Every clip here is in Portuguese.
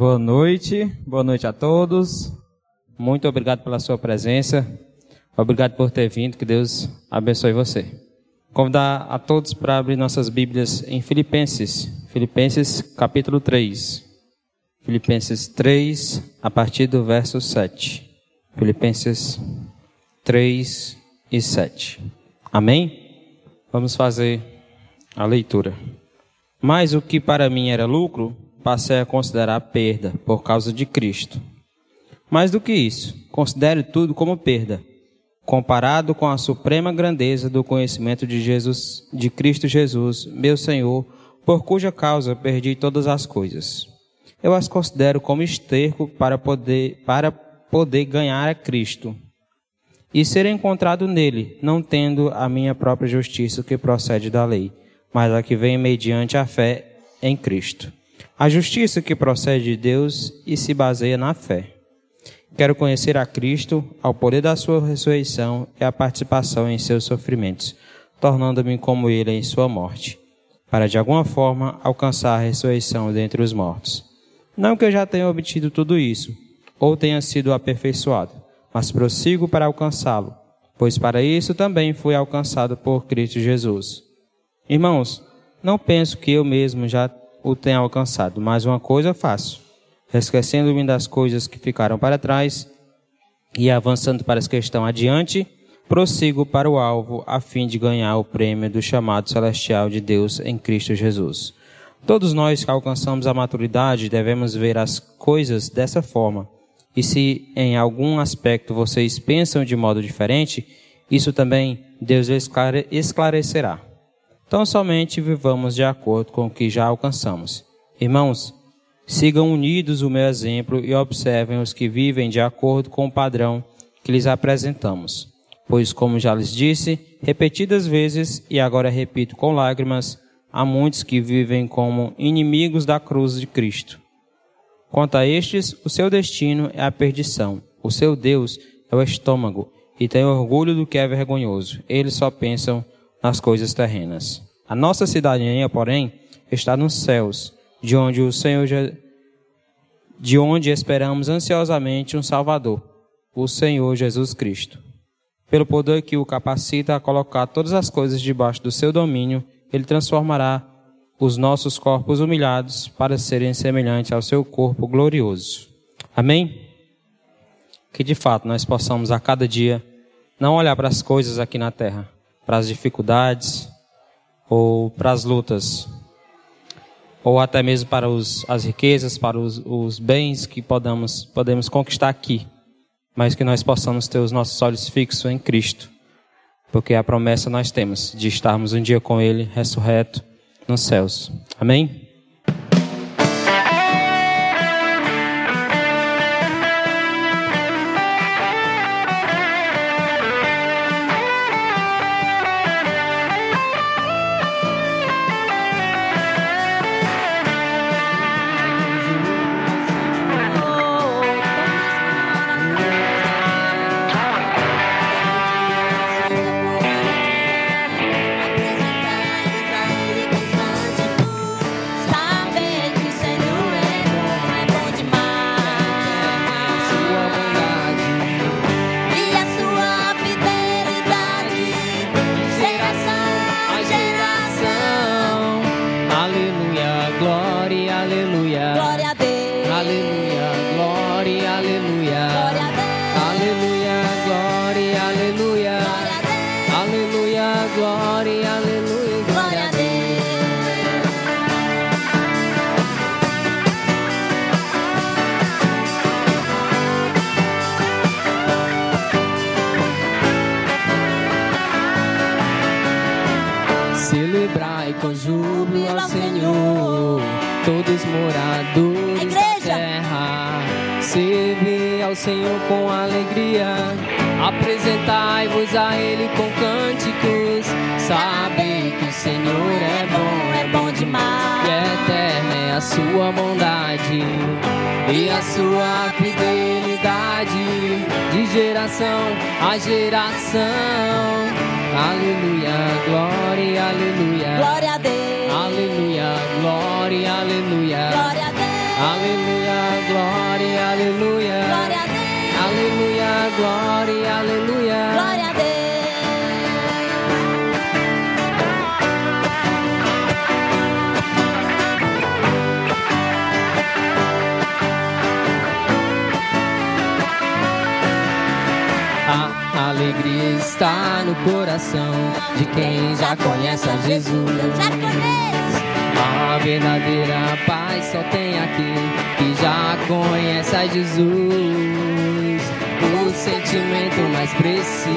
Boa noite, boa noite a todos. Muito obrigado pela sua presença. Obrigado por ter vindo. Que Deus abençoe você. Convidar a todos para abrir nossas Bíblias em Filipenses, Filipenses capítulo 3. Filipenses 3, a partir do verso 7. Filipenses 3 e 7. Amém? Vamos fazer a leitura. Mas o que para mim era lucro, passei a considerar perda por causa de Cristo. Mais do que isso, considere tudo como perda, comparado com a suprema grandeza do conhecimento de Jesus, de Cristo Jesus, meu Senhor, por cuja causa perdi todas as coisas. Eu as considero como esterco para poder para poder ganhar a Cristo e ser encontrado nele, não tendo a minha própria justiça que procede da lei, mas a que vem mediante a fé em Cristo a justiça que procede de Deus e se baseia na fé. Quero conhecer a Cristo, ao poder da sua ressurreição e a participação em seus sofrimentos, tornando-me como ele em sua morte, para de alguma forma alcançar a ressurreição dentre os mortos. Não que eu já tenha obtido tudo isso, ou tenha sido aperfeiçoado, mas prossigo para alcançá-lo, pois para isso também fui alcançado por Cristo Jesus. Irmãos, não penso que eu mesmo já o tenha alcançado, mas uma coisa faço, esquecendo-me das coisas que ficaram para trás e avançando para as que estão adiante, prossigo para o alvo a fim de ganhar o prêmio do chamado celestial de Deus em Cristo Jesus. Todos nós que alcançamos a maturidade devemos ver as coisas dessa forma. E se em algum aspecto vocês pensam de modo diferente, isso também Deus esclarecerá. Então somente vivamos de acordo com o que já alcançamos. Irmãos, sigam unidos o meu exemplo e observem os que vivem de acordo com o padrão que lhes apresentamos. Pois, como já lhes disse, repetidas vezes, e agora repito com lágrimas, há muitos que vivem como inimigos da cruz de Cristo. Quanto a estes, o seu destino é a perdição, o seu Deus é o estômago, e têm orgulho do que é vergonhoso. Eles só pensam nas coisas terrenas. A nossa cidadania, porém, está nos céus, de onde o Senhor de onde esperamos ansiosamente um Salvador, o Senhor Jesus Cristo. Pelo poder que o capacita a colocar todas as coisas debaixo do seu domínio, ele transformará os nossos corpos humilhados para serem semelhantes ao seu corpo glorioso. Amém? Que de fato nós possamos a cada dia não olhar para as coisas aqui na terra, para as dificuldades ou para as lutas, ou até mesmo para os, as riquezas, para os, os bens que podamos, podemos conquistar aqui, mas que nós possamos ter os nossos olhos fixos em Cristo, porque a promessa nós temos de estarmos um dia com Ele ressurreto nos céus. Amém? geração a geração. Aleluia, glória, aleluia. Glória no coração de quem já conhece a Jesus. A verdadeira paz só tem aquele que já conhece a Jesus. O sentimento mais precioso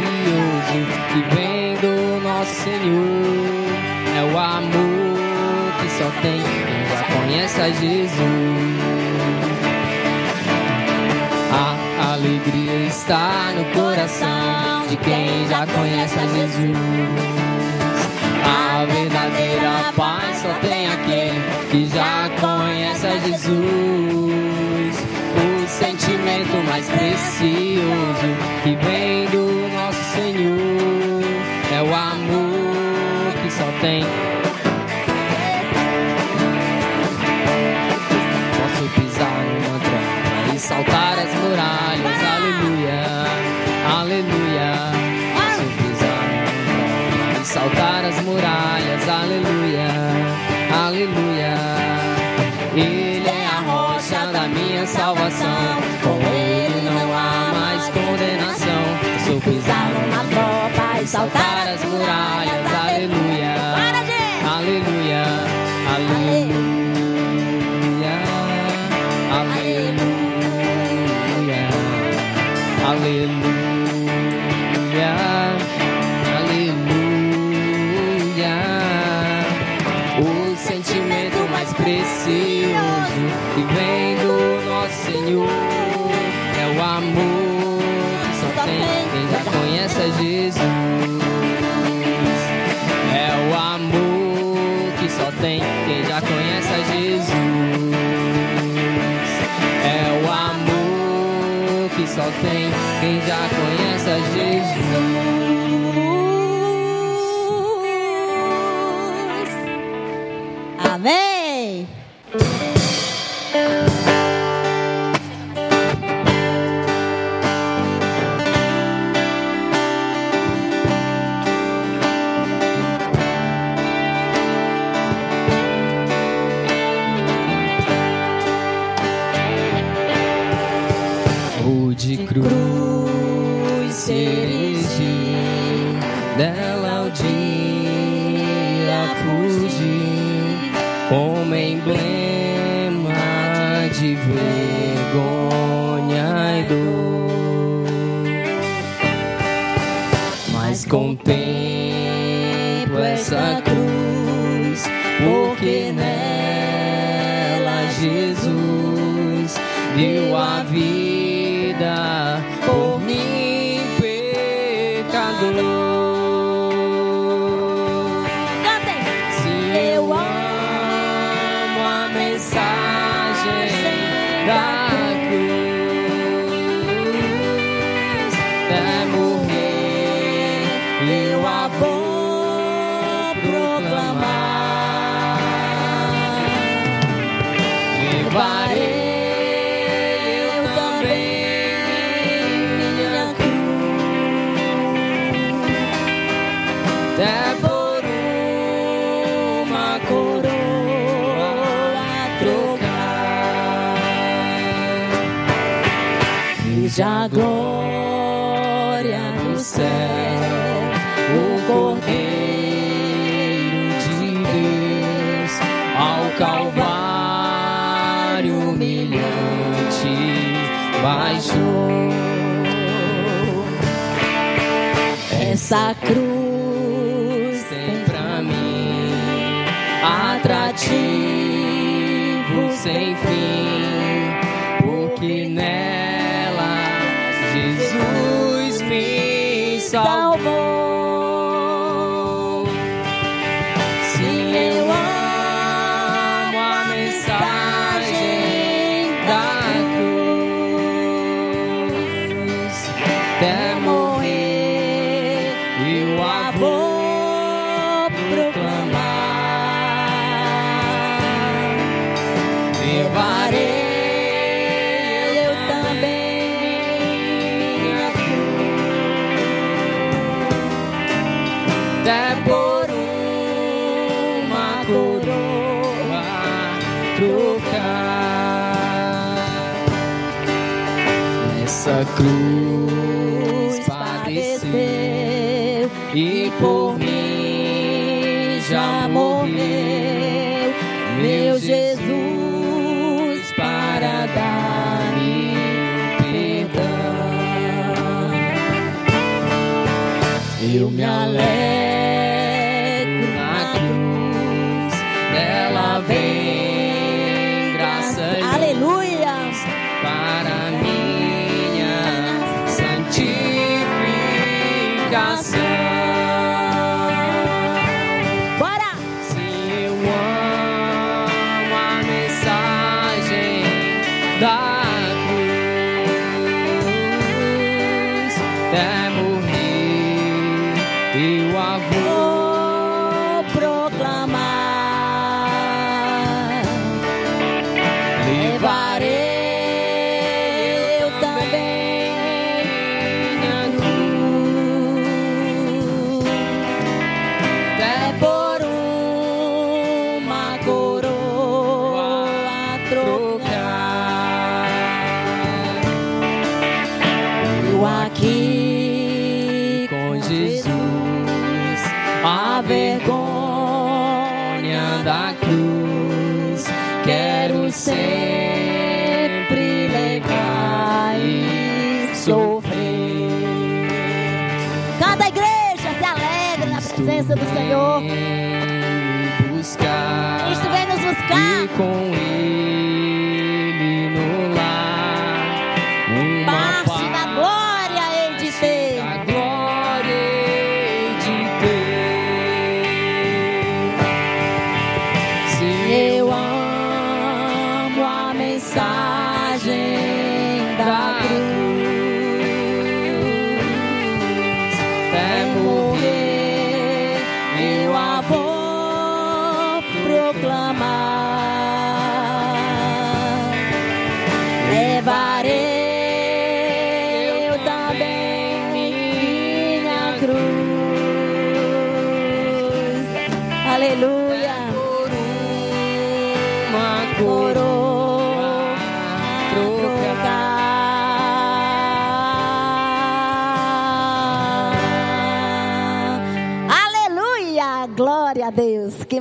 que vem do nosso Senhor é o amor que só tem quem já conhece a Jesus. Alegria está no coração de quem já conhece a Jesus. A verdadeira paz só tem aquele que já conhece a Jesus. O sentimento mais precioso que vem do nosso Senhor é o amor que só tem. Posso pisar tromba e saltar muralhas, aleluia, aleluia. Posso pisar e saltar as muralhas, aleluia, aleluia. Essa cruz tem pra mim atrativo sem fim, cruz padeceu e por mim já morreu, meu Jesus, para dar-me perdão. Eu me alegro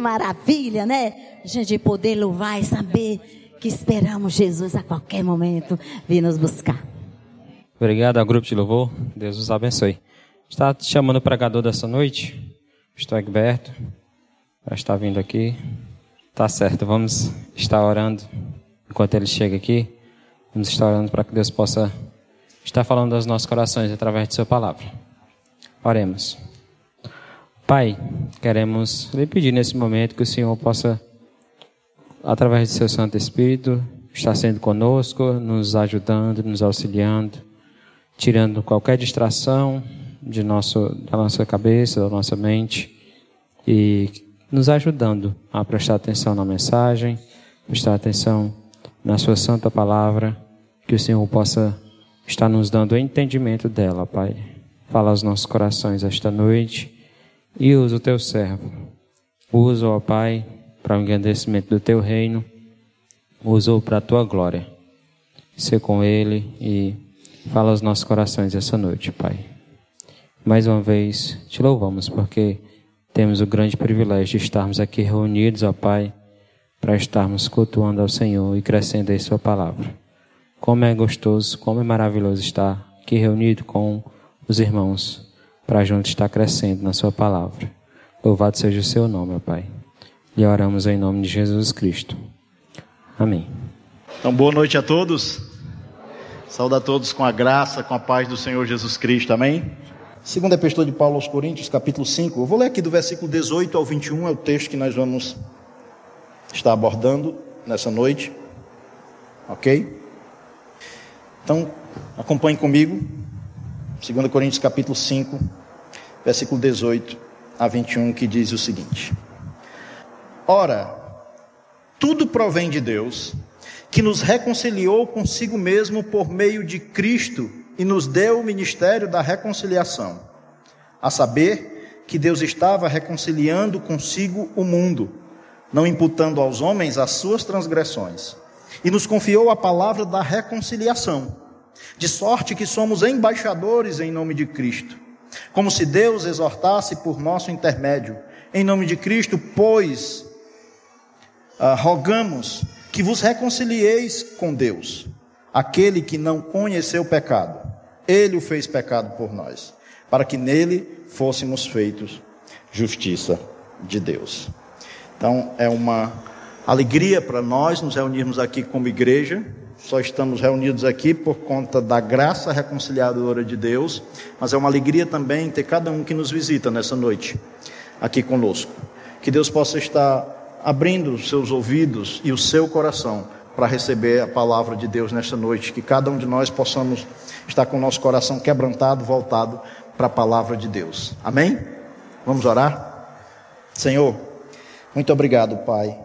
maravilha, né? A gente poder louvar e saber que esperamos Jesus a qualquer momento vir nos buscar. Obrigado ao grupo de louvor. Deus os abençoe. Está chamando o pregador dessa noite? Estou Egberto. Já está vindo aqui. Tá certo, vamos estar orando enquanto ele chega aqui. Vamos estar orando para que Deus possa estar falando aos nossos corações através de Sua palavra. Oremos. Pai, queremos lhe pedir nesse momento que o Senhor possa, através de Seu Santo Espírito, estar sendo conosco, nos ajudando, nos auxiliando, tirando qualquer distração de nosso, da nossa cabeça, da nossa mente e nos ajudando a prestar atenção na mensagem, prestar atenção na Sua Santa Palavra, que o Senhor possa estar nos dando o entendimento dela, Pai. Fala aos nossos corações esta noite e usa o Teu servo. Usa, ó Pai, para o engrandecimento do Teu reino, usa-o para a Tua glória. Ser com Ele e fala aos nossos corações essa noite, Pai. Mais uma vez, te louvamos porque temos o grande privilégio de estarmos aqui reunidos, ó Pai, para estarmos cultuando ao Senhor e crescendo em Sua palavra. Como é gostoso, como é maravilhoso estar aqui reunido com os irmãos para juntos estar crescendo na Sua palavra. Louvado seja o Seu nome, ó Pai. E oramos em nome de Jesus Cristo. Amém. Então, boa noite a todos. Saúde a todos com a graça, com a paz do Senhor Jesus Cristo. Amém? Segunda Epístola de Paulo aos Coríntios, capítulo 5. Eu vou ler aqui do versículo 18 ao 21, é o texto que nós vamos estar abordando nessa noite. Ok? Então, acompanhe comigo. 2 Coríntios, capítulo 5, versículo 18 a 21, que diz o seguinte: Ora, tudo provém de Deus, que nos reconciliou consigo mesmo por meio de Cristo e nos deu o ministério da reconciliação. A saber, que Deus estava reconciliando consigo o mundo, não imputando aos homens as suas transgressões, e nos confiou a palavra da reconciliação. De sorte que somos embaixadores em nome de Cristo, como se Deus exortasse por nosso intermédio. Em nome de Cristo, pois, ah, rogamos que vos reconcilieis com Deus, aquele que não conheceu pecado. Ele o fez pecado por nós, para que nele fôssemos feitos justiça de Deus. Então, é uma alegria para nós nos reunirmos aqui como igreja. Só estamos reunidos aqui por conta da graça reconciliadora de Deus, mas é uma alegria também ter cada um que nos visita nessa noite aqui conosco. Que Deus possa estar abrindo os seus ouvidos e o seu coração para receber a palavra de Deus nesta noite. Que cada um de nós possamos estar com o nosso coração quebrantado, voltado para a palavra de Deus. Amém? Vamos orar? Senhor, muito obrigado, Pai,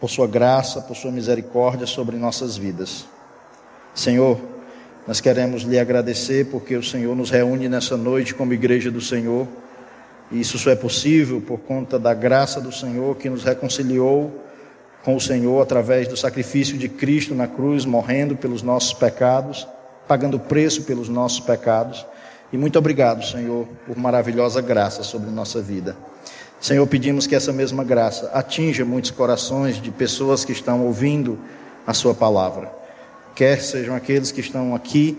por Sua graça, por Sua misericórdia sobre nossas vidas. Senhor, nós queremos lhe agradecer porque o Senhor nos reúne nessa noite como igreja do Senhor isso só é possível por conta da graça do Senhor que nos reconciliou com o Senhor através do sacrifício de Cristo na cruz, morrendo pelos nossos pecados, pagando preço pelos nossos pecados. E muito obrigado, Senhor, por maravilhosa graça sobre nossa vida. Senhor, pedimos que essa mesma graça atinja muitos corações de pessoas que estão ouvindo a Sua palavra, quer sejam aqueles que estão aqui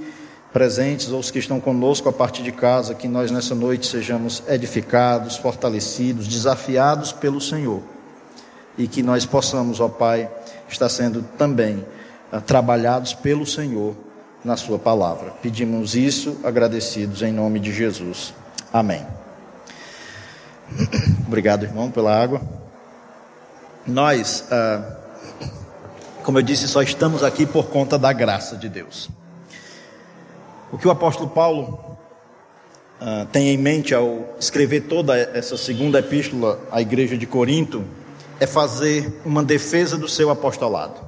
presentes ou os que estão conosco a partir de casa, que nós nessa noite sejamos edificados, fortalecidos, desafiados pelo Senhor e que nós possamos, ó Pai, estar sendo também uh, trabalhados pelo Senhor na Sua palavra. Pedimos isso agradecidos em nome de Jesus. Amém. Obrigado, irmão, pela água. Nós, uh, como eu disse, só estamos aqui por conta da graça de Deus. O que o apóstolo Paulo uh, tem em mente ao escrever toda essa segunda epístola à igreja de Corinto é fazer uma defesa do seu apostolado.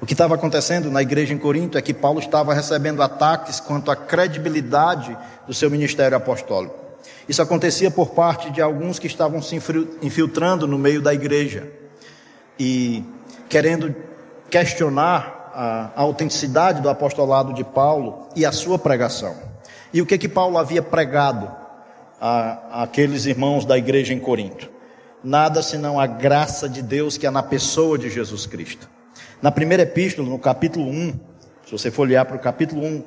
O que estava acontecendo na igreja em Corinto é que Paulo estava recebendo ataques quanto à credibilidade do seu ministério apostólico. Isso acontecia por parte de alguns que estavam se infiltrando no meio da igreja e querendo questionar a, a autenticidade do apostolado de Paulo e a sua pregação. E o que que Paulo havia pregado a, aqueles irmãos da igreja em Corinto? Nada senão a graça de Deus que é na pessoa de Jesus Cristo. Na primeira epístola, no capítulo 1, se você for olhar para o capítulo 1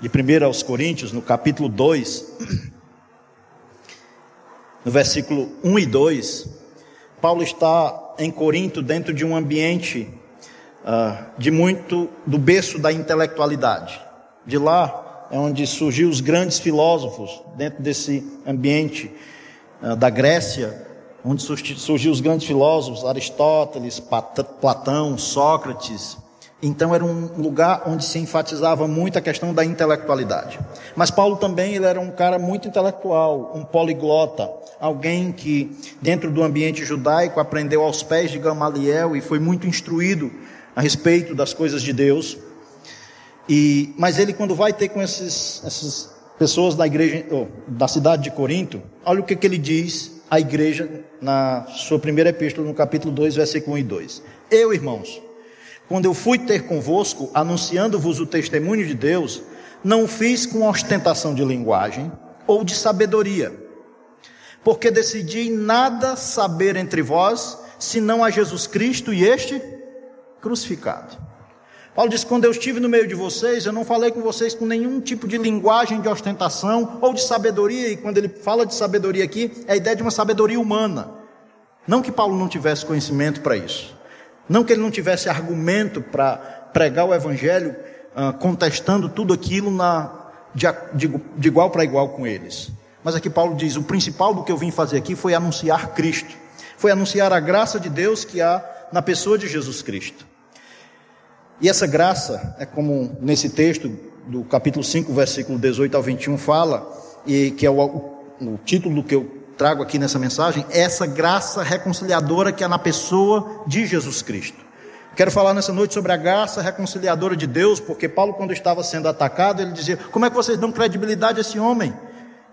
de 1 aos Coríntios, no capítulo 2, no versículo 1 e 2, Paulo está em Corinto dentro de um ambiente uh, de muito do berço da intelectualidade. De lá é onde surgiu os grandes filósofos dentro desse ambiente uh, da Grécia, onde surgiu os grandes filósofos Aristóteles, Platão, Sócrates. Então era um lugar onde se enfatizava muito a questão da intelectualidade. Mas Paulo também ele era um cara muito intelectual, um poliglota, alguém que dentro do ambiente judaico aprendeu aos pés de Gamaliel e foi muito instruído a respeito das coisas de Deus. E, mas ele, quando vai ter com esses, essas pessoas da igreja, da cidade de Corinto, olha o que, que ele diz à igreja na sua primeira epístola, no capítulo 2, versículo 1 e 2. Eu, irmãos, quando eu fui ter convosco, anunciando-vos o testemunho de Deus, não fiz com ostentação de linguagem ou de sabedoria, porque decidi nada saber entre vós, senão a Jesus Cristo e este crucificado. Paulo diz: quando eu estive no meio de vocês, eu não falei com vocês com nenhum tipo de linguagem de ostentação ou de sabedoria, e quando ele fala de sabedoria aqui, é a ideia de uma sabedoria humana. Não que Paulo não tivesse conhecimento para isso, não que ele não tivesse argumento para pregar o evangelho, uh, contestando tudo aquilo na, de, de, de igual para igual com eles. Mas aqui Paulo diz: o principal do que eu vim fazer aqui foi anunciar Cristo, foi anunciar a graça de Deus que há na pessoa de Jesus Cristo. E essa graça, é como nesse texto do capítulo 5, versículo 18 ao 21 fala, e que é o, o título que eu trago aqui nessa mensagem, essa graça reconciliadora que é na pessoa de Jesus Cristo. Quero falar nessa noite sobre a graça reconciliadora de Deus, porque Paulo, quando estava sendo atacado, ele dizia: Como é que vocês dão credibilidade a esse homem?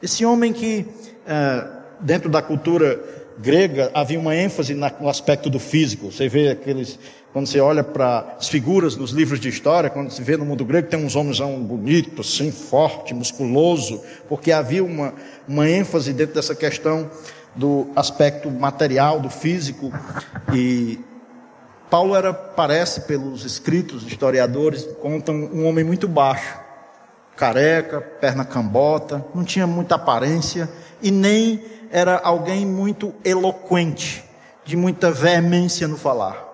Esse homem que, é, dentro da cultura grega havia uma ênfase no aspecto do físico. Você vê aqueles Quando você olha para as figuras nos livros de história, quando se vê no mundo grego, tem uns homens bonitos, assim, forte, musculoso, porque havia uma, uma ênfase dentro dessa questão do aspecto material, do físico. E Paulo era, parece, pelos escritos historiadores, contam um homem muito baixo, careca, perna cambota, não tinha muita aparência e nem era alguém muito eloquente, de muita veemência no falar.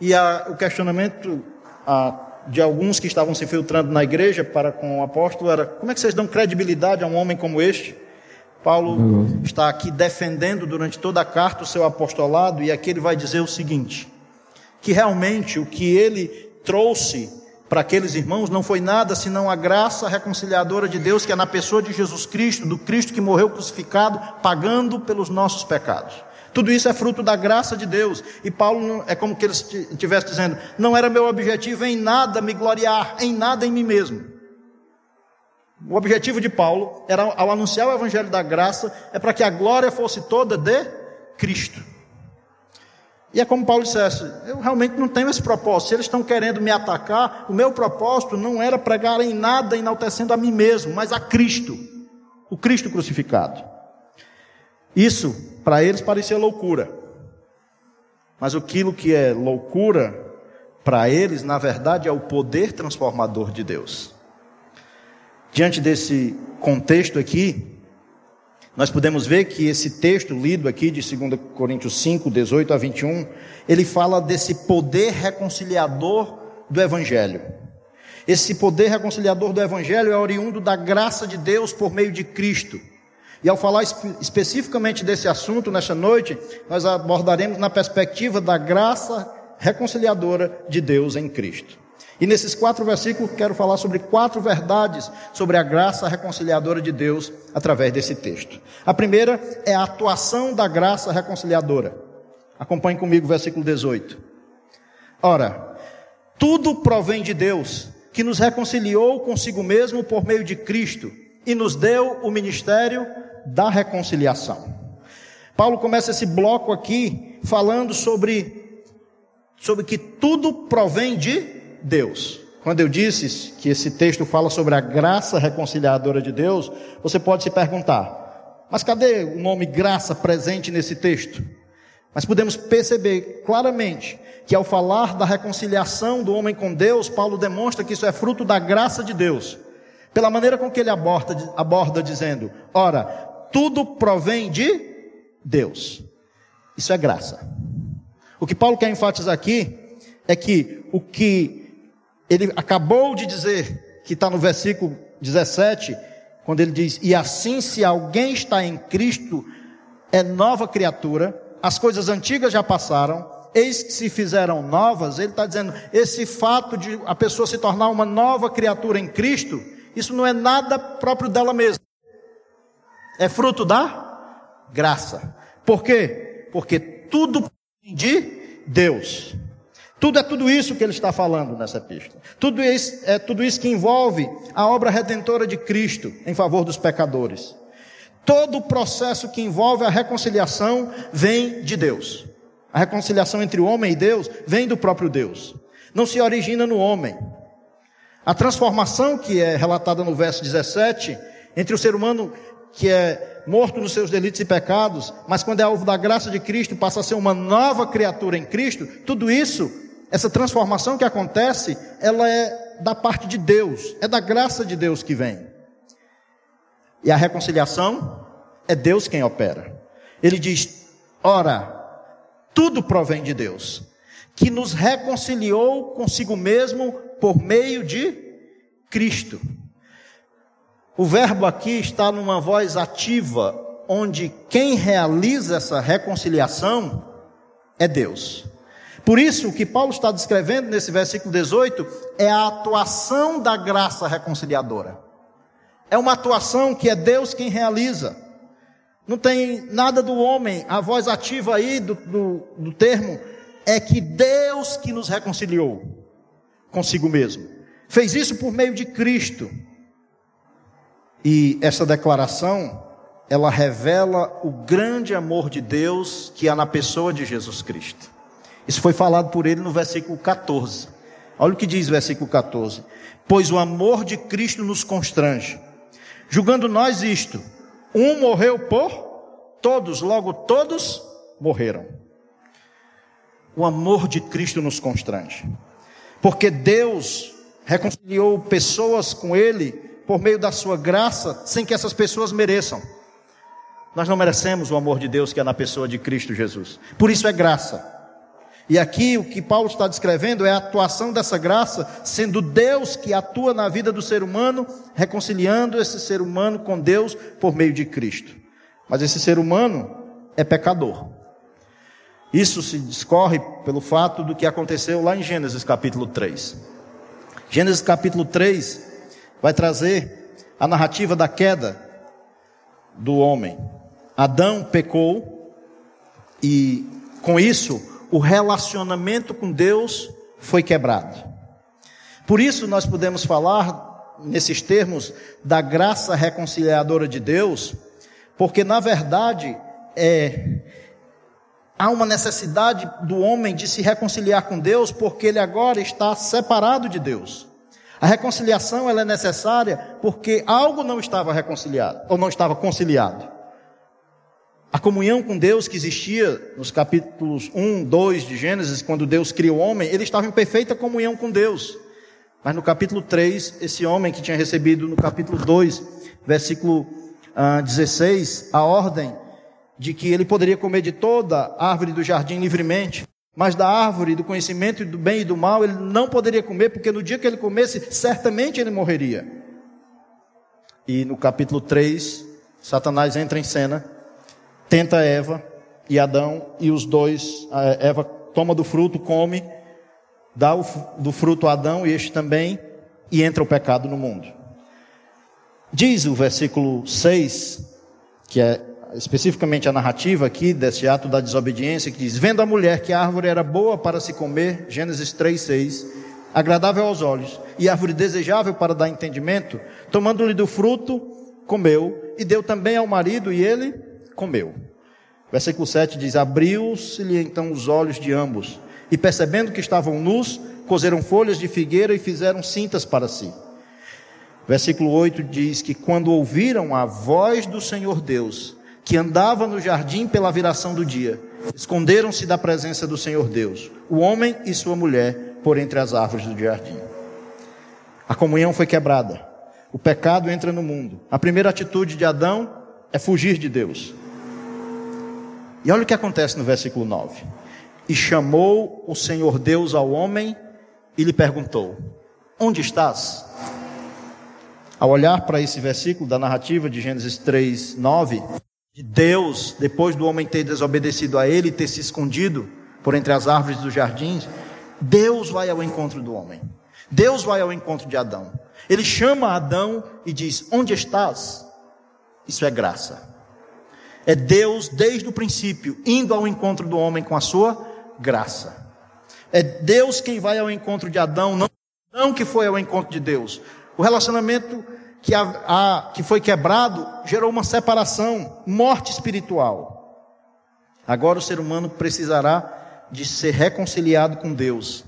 E a, o questionamento a, de alguns que estavam se filtrando na igreja para com o apóstolo era: como é que vocês dão credibilidade a um homem como este? Paulo está aqui defendendo durante toda a carta o seu apostolado, e aqui ele vai dizer o seguinte: que realmente o que ele trouxe para aqueles irmãos não foi nada senão a graça reconciliadora de Deus, que é na pessoa de Jesus Cristo, do Cristo que morreu crucificado, pagando pelos nossos pecados. Tudo isso é fruto da graça de Deus. E Paulo é como que ele estivesse dizendo: não era meu objetivo em nada me gloriar, em nada em mim mesmo. O objetivo de Paulo era, ao anunciar o evangelho da graça, é para que a glória fosse toda de Cristo. E é como Paulo dissesse: eu realmente não tenho esse propósito. Se eles estão querendo me atacar, o meu propósito não era pregar em nada enaltecendo a mim mesmo, mas a Cristo, o Cristo crucificado. Isso, para eles, parecia loucura. Mas aquilo que é loucura, para eles, na verdade, é o poder transformador de Deus. Diante desse contexto aqui, nós podemos ver que esse texto lido aqui de 2 Coríntios 5, 18 a 21, ele fala desse poder reconciliador do Evangelho. Esse poder reconciliador do Evangelho é oriundo da graça de Deus por meio de Cristo. E ao falar espe especificamente desse assunto nesta noite, nós abordaremos na perspectiva da graça reconciliadora de Deus em Cristo. E nesses quatro versículos quero falar sobre quatro verdades sobre a graça reconciliadora de Deus através desse texto. A primeira é a atuação da graça reconciliadora. Acompanhe comigo o versículo 18. Ora, tudo provém de Deus, que nos reconciliou consigo mesmo por meio de Cristo e nos deu o ministério da reconciliação. Paulo começa esse bloco aqui falando sobre, sobre que tudo provém de Deus. Quando eu disse que esse texto fala sobre a graça reconciliadora de Deus, você pode se perguntar: mas cadê o nome graça presente nesse texto? Mas podemos perceber claramente que ao falar da reconciliação do homem com Deus, Paulo demonstra que isso é fruto da graça de Deus. Pela maneira com que ele aborda, aborda dizendo: ora, tudo provém de Deus. Isso é graça. O que Paulo quer enfatizar aqui é que o que ele acabou de dizer, que está no versículo 17, quando ele diz: E assim, se alguém está em Cristo, é nova criatura, as coisas antigas já passaram, eis que se fizeram novas. Ele está dizendo: esse fato de a pessoa se tornar uma nova criatura em Cristo, isso não é nada próprio dela mesma é fruto da graça. Por quê? Porque tudo de Deus. Tudo é tudo isso que ele está falando nessa epístola. Tudo isso, é tudo isso que envolve a obra redentora de Cristo em favor dos pecadores. Todo o processo que envolve a reconciliação vem de Deus. A reconciliação entre o homem e Deus vem do próprio Deus. Não se origina no homem. A transformação que é relatada no verso 17 entre o ser humano que é morto nos seus delitos e pecados, mas quando é alvo da graça de Cristo, passa a ser uma nova criatura em Cristo, tudo isso, essa transformação que acontece, ela é da parte de Deus, é da graça de Deus que vem. E a reconciliação é Deus quem opera. Ele diz: ora, tudo provém de Deus, que nos reconciliou consigo mesmo por meio de Cristo. O verbo aqui está numa voz ativa, onde quem realiza essa reconciliação é Deus. Por isso, o que Paulo está descrevendo nesse versículo 18 é a atuação da graça reconciliadora. É uma atuação que é Deus quem realiza. Não tem nada do homem. A voz ativa aí do, do, do termo é que Deus que nos reconciliou consigo mesmo. Fez isso por meio de Cristo. E essa declaração, ela revela o grande amor de Deus que há na pessoa de Jesus Cristo. Isso foi falado por ele no versículo 14. Olha o que diz o versículo 14: Pois o amor de Cristo nos constrange, julgando nós isto: um morreu por todos, logo todos morreram. O amor de Cristo nos constrange, porque Deus reconciliou pessoas com Ele por meio da Sua graça, sem que essas pessoas mereçam. Nós não merecemos o amor de Deus que é na pessoa de Cristo Jesus, por isso é graça. E aqui o que Paulo está descrevendo é a atuação dessa graça, sendo Deus que atua na vida do ser humano, reconciliando esse ser humano com Deus por meio de Cristo. Mas esse ser humano é pecador. Isso se discorre pelo fato do que aconteceu lá em Gênesis capítulo 3. Gênesis capítulo 3 vai trazer a narrativa da queda do homem. Adão pecou e com isso o relacionamento com Deus foi quebrado. Por isso nós podemos falar nesses termos da graça reconciliadora de Deus, porque na verdade é há uma necessidade do homem de se reconciliar com Deus, porque ele agora está separado de Deus. A reconciliação ela é necessária porque algo não estava reconciliado ou não estava conciliado. A comunhão com Deus que existia nos capítulos 1, 2 de Gênesis, quando Deus cria o homem, ele estava em perfeita comunhão com Deus. Mas no capítulo 3, esse homem que tinha recebido no capítulo 2, versículo ah, 16, a ordem de que ele poderia comer de toda árvore do jardim livremente, mas da árvore do conhecimento do bem e do mal ele não poderia comer, porque no dia que ele comesse, certamente ele morreria. E no capítulo 3, Satanás entra em cena tenta Eva e Adão, e os dois, Eva toma do fruto, come, dá do fruto a Adão e este também, e entra o pecado no mundo. Diz o versículo 6, que é especificamente a narrativa aqui desse ato da desobediência, que diz: Vendo a mulher que a árvore era boa para se comer, Gênesis 3, 6, agradável aos olhos, e árvore desejável para dar entendimento, tomando-lhe do fruto, comeu, e deu também ao marido, e ele comeu. Versículo 7 diz: Abriu-se-lhe então os olhos de ambos, e percebendo que estavam nus, cozeram folhas de figueira e fizeram cintas para si. Versículo 8 diz que quando ouviram a voz do Senhor Deus, que andava no jardim pela viração do dia, esconderam-se da presença do Senhor Deus, o homem e sua mulher, por entre as árvores do jardim. A comunhão foi quebrada. O pecado entra no mundo. A primeira atitude de Adão é fugir de Deus. E olha o que acontece no versículo 9. E chamou o Senhor Deus ao homem e lhe perguntou: Onde estás? Ao olhar para esse versículo da narrativa de Gênesis 3, 9, de Deus, depois do homem ter desobedecido a ele e ter se escondido por entre as árvores do jardim, Deus vai ao encontro do homem. Deus vai ao encontro de Adão. Ele chama Adão e diz: Onde estás? Isso é graça. É Deus, desde o princípio, indo ao encontro do homem com a sua graça. É Deus quem vai ao encontro de Adão, não que foi ao encontro de Deus. O relacionamento que, a, a, que foi quebrado gerou uma separação, morte espiritual. Agora o ser humano precisará de ser reconciliado com Deus.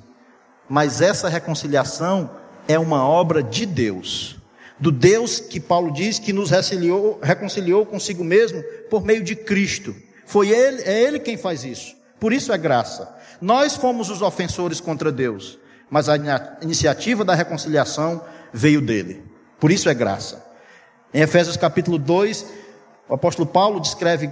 Mas essa reconciliação é uma obra de Deus do Deus que Paulo diz que nos reconciliou, reconciliou consigo mesmo por meio de Cristo. Foi ele, é ele quem faz isso. Por isso é graça. Nós fomos os ofensores contra Deus, mas a iniciativa da reconciliação veio dele. Por isso é graça. Em Efésios capítulo 2, o apóstolo Paulo descreve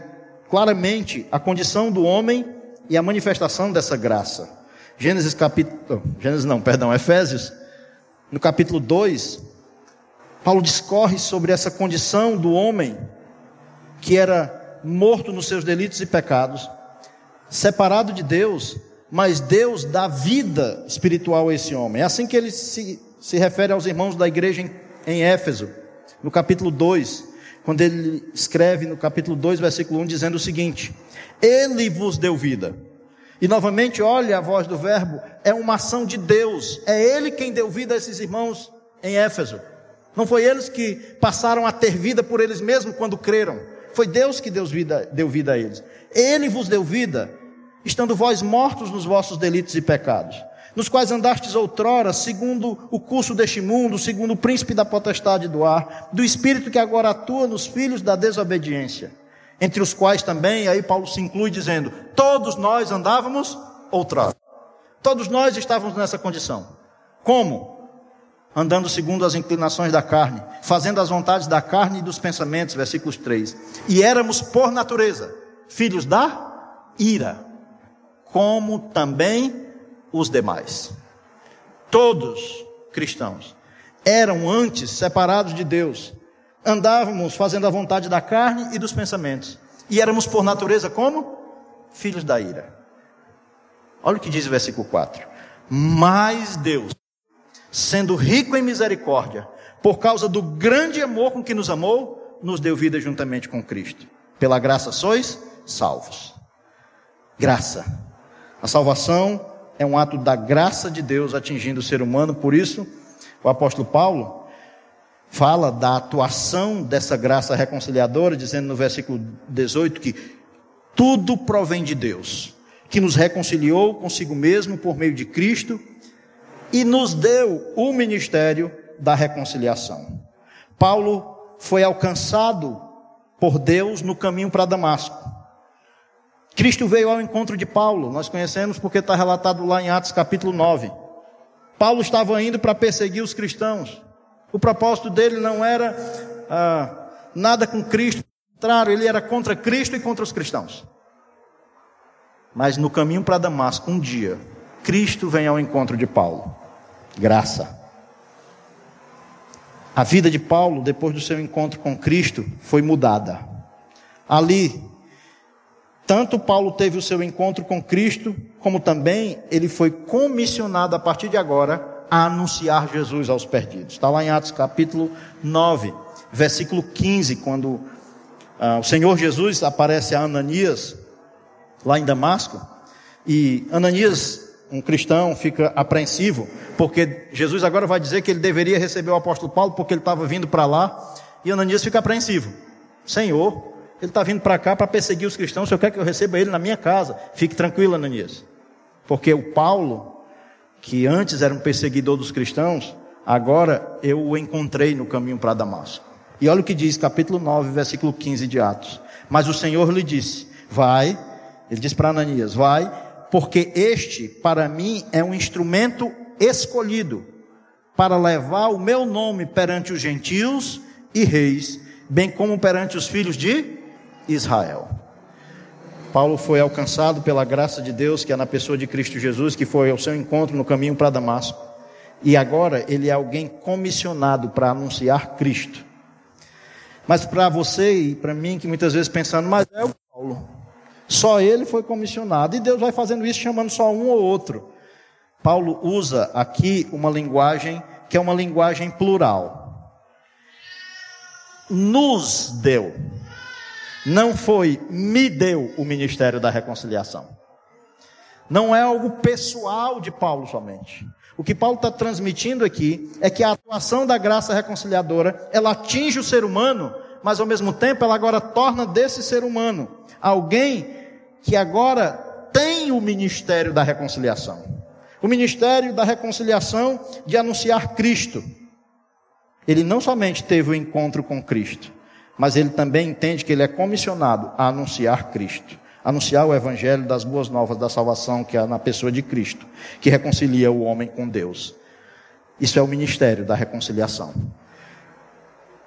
claramente a condição do homem e a manifestação dessa graça. Gênesis capítulo, Gênesis não, perdão, Efésios, no capítulo 2, Paulo discorre sobre essa condição do homem que era morto nos seus delitos e pecados, separado de Deus, mas Deus dá vida espiritual a esse homem. É assim que ele se, se refere aos irmãos da igreja em, em Éfeso, no capítulo 2, quando ele escreve no capítulo 2, versículo 1, dizendo o seguinte: Ele vos deu vida. E novamente, olha a voz do verbo, é uma ação de Deus, é Ele quem deu vida a esses irmãos em Éfeso. Não foi eles que passaram a ter vida por eles mesmos quando creram. Foi Deus que vida, deu vida a eles. Ele vos deu vida estando vós mortos nos vossos delitos e pecados, nos quais andastes outrora, segundo o curso deste mundo, segundo o príncipe da potestade do ar, do espírito que agora atua nos filhos da desobediência, entre os quais também, aí Paulo se inclui dizendo: todos nós andávamos outrora. Todos nós estávamos nessa condição. Como? Andando segundo as inclinações da carne, fazendo as vontades da carne e dos pensamentos, versículos 3. E éramos por natureza filhos da ira, como também os demais. Todos cristãos eram antes separados de Deus, andávamos fazendo a vontade da carne e dos pensamentos, e éramos por natureza como? Filhos da ira. Olha o que diz o versículo 4. Mas Deus, sendo rico em misericórdia, por causa do grande amor com que nos amou, nos deu vida juntamente com Cristo. Pela graça sois salvos. Graça. A salvação é um ato da graça de Deus atingindo o ser humano, por isso, o apóstolo Paulo fala da atuação dessa graça reconciliadora, dizendo no versículo 18 que tudo provém de Deus, que nos reconciliou consigo mesmo por meio de Cristo e nos deu o ministério da reconciliação. Paulo foi alcançado por Deus no caminho para Damasco. Cristo veio ao encontro de Paulo, nós conhecemos porque está relatado lá em Atos capítulo 9. Paulo estava indo para perseguir os cristãos. O propósito dele não era ah, nada com Cristo, ao contrário, ele era contra Cristo e contra os cristãos. Mas no caminho para Damasco, um dia, Cristo vem ao encontro de Paulo. Graça. A vida de Paulo, depois do seu encontro com Cristo, foi mudada. Ali, tanto Paulo teve o seu encontro com Cristo, como também ele foi comissionado a partir de agora a anunciar Jesus aos perdidos. Está lá em Atos capítulo 9, versículo 15, quando ah, o Senhor Jesus aparece a Ananias, lá em Damasco, e Ananias um cristão fica apreensivo, porque Jesus agora vai dizer que ele deveria receber o apóstolo Paulo porque ele estava vindo para lá, e Ananias fica apreensivo. Senhor, ele está vindo para cá para perseguir os cristãos, o senhor quer que eu receba ele na minha casa? Fique tranquilo, Ananias. Porque o Paulo, que antes era um perseguidor dos cristãos, agora eu o encontrei no caminho para Damasco. E olha o que diz, capítulo 9, versículo 15 de Atos. Mas o Senhor lhe disse: Vai, ele diz para Ananias: Vai porque este, para mim, é um instrumento escolhido para levar o meu nome perante os gentios e reis, bem como perante os filhos de Israel. Paulo foi alcançado pela graça de Deus, que é na pessoa de Cristo Jesus, que foi ao seu encontro no caminho para Damasco. E agora ele é alguém comissionado para anunciar Cristo. Mas para você e para mim, que muitas vezes pensando, mas é o Paulo. Só ele foi comissionado. E Deus vai fazendo isso chamando só um ou outro. Paulo usa aqui uma linguagem que é uma linguagem plural. Nos deu. Não foi me deu o ministério da reconciliação. Não é algo pessoal de Paulo somente. O que Paulo está transmitindo aqui é que a atuação da graça reconciliadora, ela atinge o ser humano, mas ao mesmo tempo ela agora torna desse ser humano alguém que agora tem o ministério da reconciliação. O ministério da reconciliação de anunciar Cristo. Ele não somente teve o encontro com Cristo, mas ele também entende que ele é comissionado a anunciar Cristo, anunciar o evangelho das boas novas da salvação que é na pessoa de Cristo, que reconcilia o homem com Deus. Isso é o ministério da reconciliação.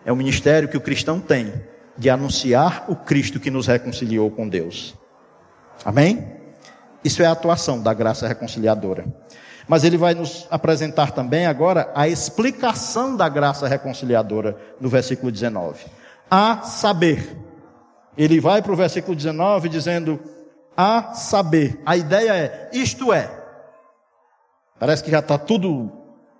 É o ministério que o cristão tem de anunciar o Cristo que nos reconciliou com Deus. Amém? Isso é a atuação da graça reconciliadora. Mas ele vai nos apresentar também agora a explicação da graça reconciliadora no versículo 19. A saber. Ele vai para o versículo 19 dizendo: A saber. A ideia é: isto é. Parece que já está tudo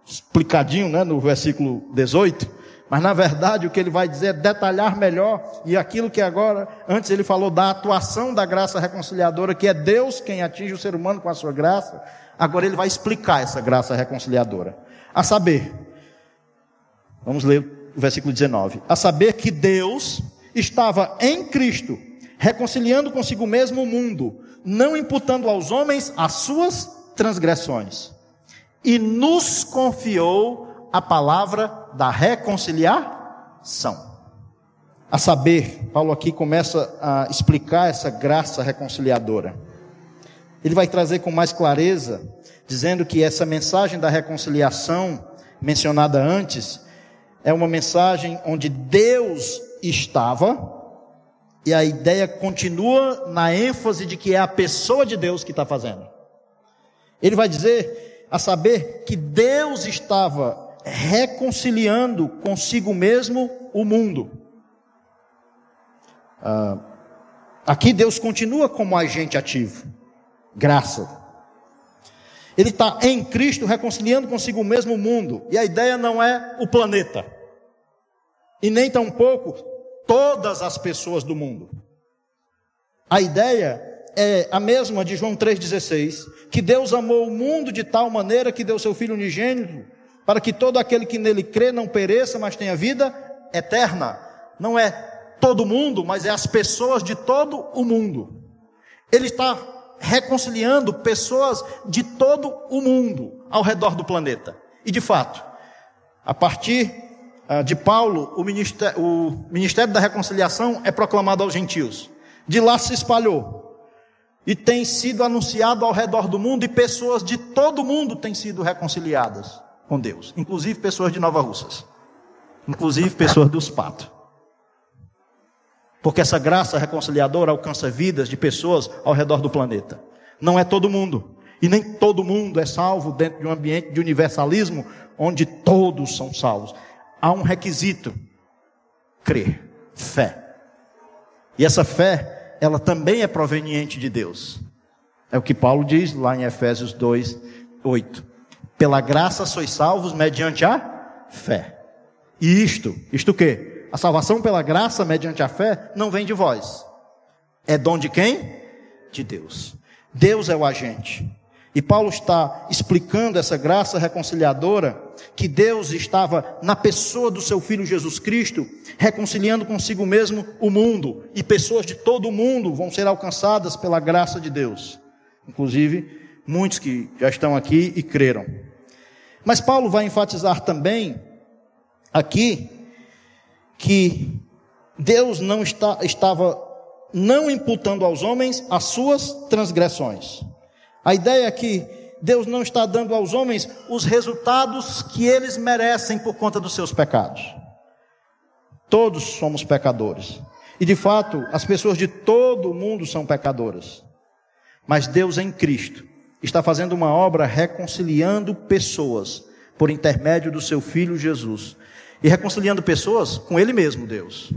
explicadinho né, no versículo 18. Mas na verdade o que ele vai dizer é detalhar melhor e aquilo que agora, antes ele falou da atuação da graça reconciliadora, que é Deus quem atinge o ser humano com a sua graça, agora ele vai explicar essa graça reconciliadora. A saber, vamos ler versículo 19: A saber que Deus estava em Cristo, reconciliando consigo mesmo o mundo, não imputando aos homens as suas transgressões, e nos confiou a palavra da reconciliação. A saber, Paulo aqui começa a explicar essa graça reconciliadora. Ele vai trazer com mais clareza, dizendo que essa mensagem da reconciliação, mencionada antes, é uma mensagem onde Deus estava, e a ideia continua na ênfase de que é a pessoa de Deus que está fazendo. Ele vai dizer, a saber, que Deus estava reconciliando consigo mesmo o mundo. Ah, aqui Deus continua como agente ativo. Graça. Ele está em Cristo reconciliando consigo mesmo o mundo. E a ideia não é o planeta. E nem tampouco todas as pessoas do mundo. A ideia é a mesma de João 3,16: que Deus amou o mundo de tal maneira que deu seu Filho unigênito, para que todo aquele que nele crê não pereça, mas tenha vida eterna. Não é todo mundo, mas é as pessoas de todo o mundo. Ele está reconciliando pessoas de todo o mundo ao redor do planeta. E de fato, a partir de Paulo, o ministério, o ministério da reconciliação é proclamado aos gentios. De lá se espalhou e tem sido anunciado ao redor do mundo, e pessoas de todo o mundo têm sido reconciliadas com Deus, inclusive pessoas de Nova Russas, inclusive pessoas dos Patos. Porque essa graça reconciliadora alcança vidas de pessoas ao redor do planeta. Não é todo mundo. E nem todo mundo é salvo dentro de um ambiente de universalismo onde todos são salvos. Há um requisito: crer, fé. E essa fé, ela também é proveniente de Deus. É o que Paulo diz lá em Efésios 2, 8. Pela graça sois salvos mediante a fé. E isto, isto o quê? A salvação pela graça, mediante a fé, não vem de vós. É dom de quem? De Deus. Deus é o agente. E Paulo está explicando essa graça reconciliadora que Deus estava na pessoa do seu filho Jesus Cristo, reconciliando consigo mesmo o mundo, e pessoas de todo o mundo vão ser alcançadas pela graça de Deus. Inclusive, muitos que já estão aqui e creram. Mas Paulo vai enfatizar também aqui que Deus não está, estava não imputando aos homens as suas transgressões. A ideia é que Deus não está dando aos homens os resultados que eles merecem por conta dos seus pecados. Todos somos pecadores. E de fato, as pessoas de todo o mundo são pecadoras. Mas Deus em Cristo está fazendo uma obra reconciliando pessoas por intermédio do seu filho Jesus e reconciliando pessoas com Ele mesmo, Deus.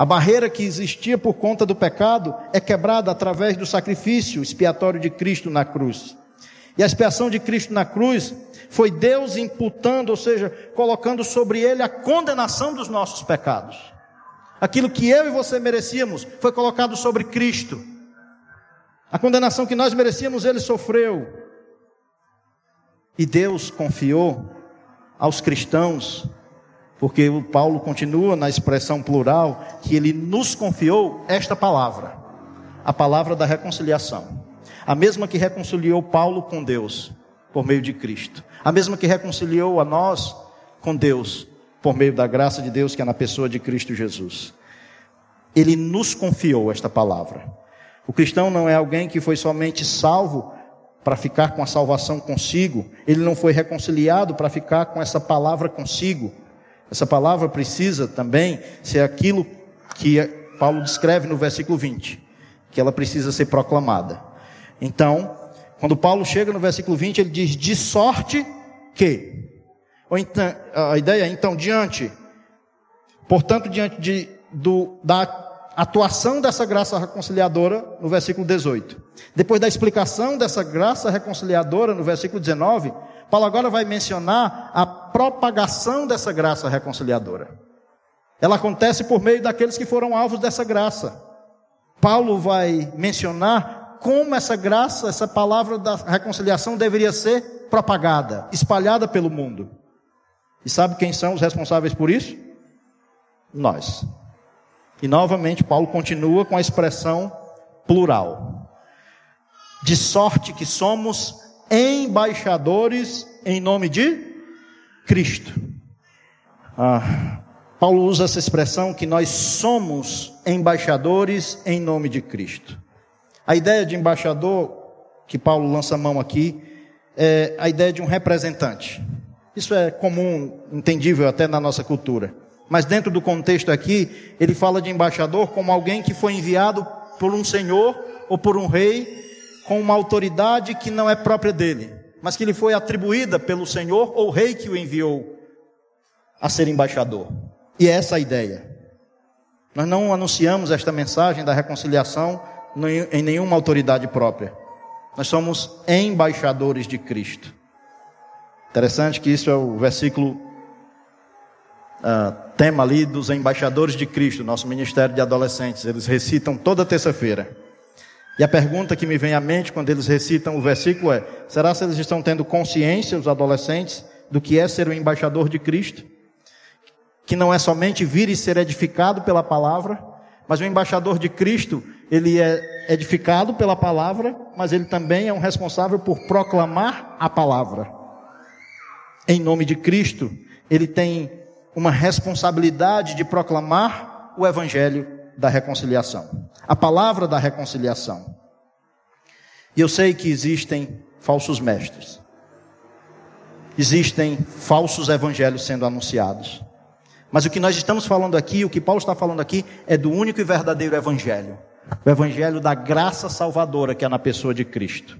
A barreira que existia por conta do pecado é quebrada através do sacrifício expiatório de Cristo na cruz. E a expiação de Cristo na cruz foi Deus imputando, ou seja, colocando sobre ele a condenação dos nossos pecados. Aquilo que eu e você merecíamos foi colocado sobre Cristo. A condenação que nós merecíamos, ele sofreu. E Deus confiou aos cristãos porque o Paulo continua na expressão plural que ele nos confiou esta palavra, a palavra da reconciliação. A mesma que reconciliou Paulo com Deus por meio de Cristo. A mesma que reconciliou a nós com Deus por meio da graça de Deus que é na pessoa de Cristo Jesus. Ele nos confiou esta palavra. O cristão não é alguém que foi somente salvo para ficar com a salvação consigo, ele não foi reconciliado para ficar com essa palavra consigo, essa palavra precisa também ser aquilo que Paulo descreve no versículo 20, que ela precisa ser proclamada. Então, quando Paulo chega no versículo 20, ele diz: de sorte que. Ou então, a ideia é, então, diante, portanto, diante de, do, da atuação dessa graça reconciliadora, no versículo 18. Depois da explicação dessa graça reconciliadora, no versículo 19, Paulo agora vai mencionar a propagação dessa graça reconciliadora. Ela acontece por meio daqueles que foram alvos dessa graça. Paulo vai mencionar como essa graça, essa palavra da reconciliação deveria ser propagada, espalhada pelo mundo. E sabe quem são os responsáveis por isso? Nós. E novamente Paulo continua com a expressão plural. De sorte que somos embaixadores em nome de Cristo. Ah, Paulo usa essa expressão que nós somos embaixadores em nome de Cristo. A ideia de embaixador que Paulo lança a mão aqui é a ideia de um representante. Isso é comum, entendível até na nossa cultura. Mas dentro do contexto aqui, ele fala de embaixador como alguém que foi enviado por um senhor ou por um rei com uma autoridade que não é própria dele, mas que lhe foi atribuída pelo senhor ou rei que o enviou a ser embaixador. E é essa a ideia. Nós não anunciamos esta mensagem da reconciliação em nenhuma autoridade própria. Nós somos embaixadores de Cristo. Interessante que isso é o versículo uh, tema ali dos embaixadores de Cristo, nosso ministério de adolescentes. Eles recitam toda terça-feira. E a pergunta que me vem à mente quando eles recitam o versículo é: será se eles estão tendo consciência, os adolescentes, do que é ser o embaixador de Cristo? Que não é somente vir e ser edificado pela palavra, mas o embaixador de Cristo, ele é edificado pela palavra, mas ele também é um responsável por proclamar a palavra. Em nome de Cristo, ele tem uma responsabilidade de proclamar o evangelho da reconciliação, a palavra da reconciliação. E eu sei que existem falsos mestres. Existem falsos evangelhos sendo anunciados. Mas o que nós estamos falando aqui, o que Paulo está falando aqui, é do único e verdadeiro Evangelho. O Evangelho da graça salvadora que é na pessoa de Cristo.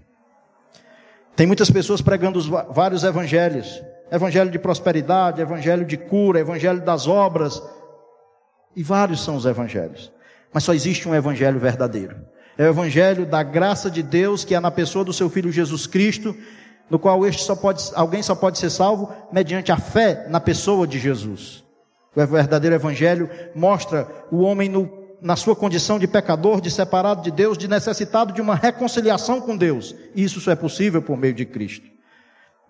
Tem muitas pessoas pregando os vários evangelhos: Evangelho de prosperidade, Evangelho de cura, Evangelho das obras. E vários são os evangelhos. Mas só existe um Evangelho verdadeiro. É o Evangelho da graça de Deus que é na pessoa do seu Filho Jesus Cristo, no qual este só pode, alguém só pode ser salvo mediante a fé na pessoa de Jesus. O verdadeiro evangelho mostra o homem no, na sua condição de pecador, de separado de Deus, de necessitado de uma reconciliação com Deus. E isso só é possível por meio de Cristo.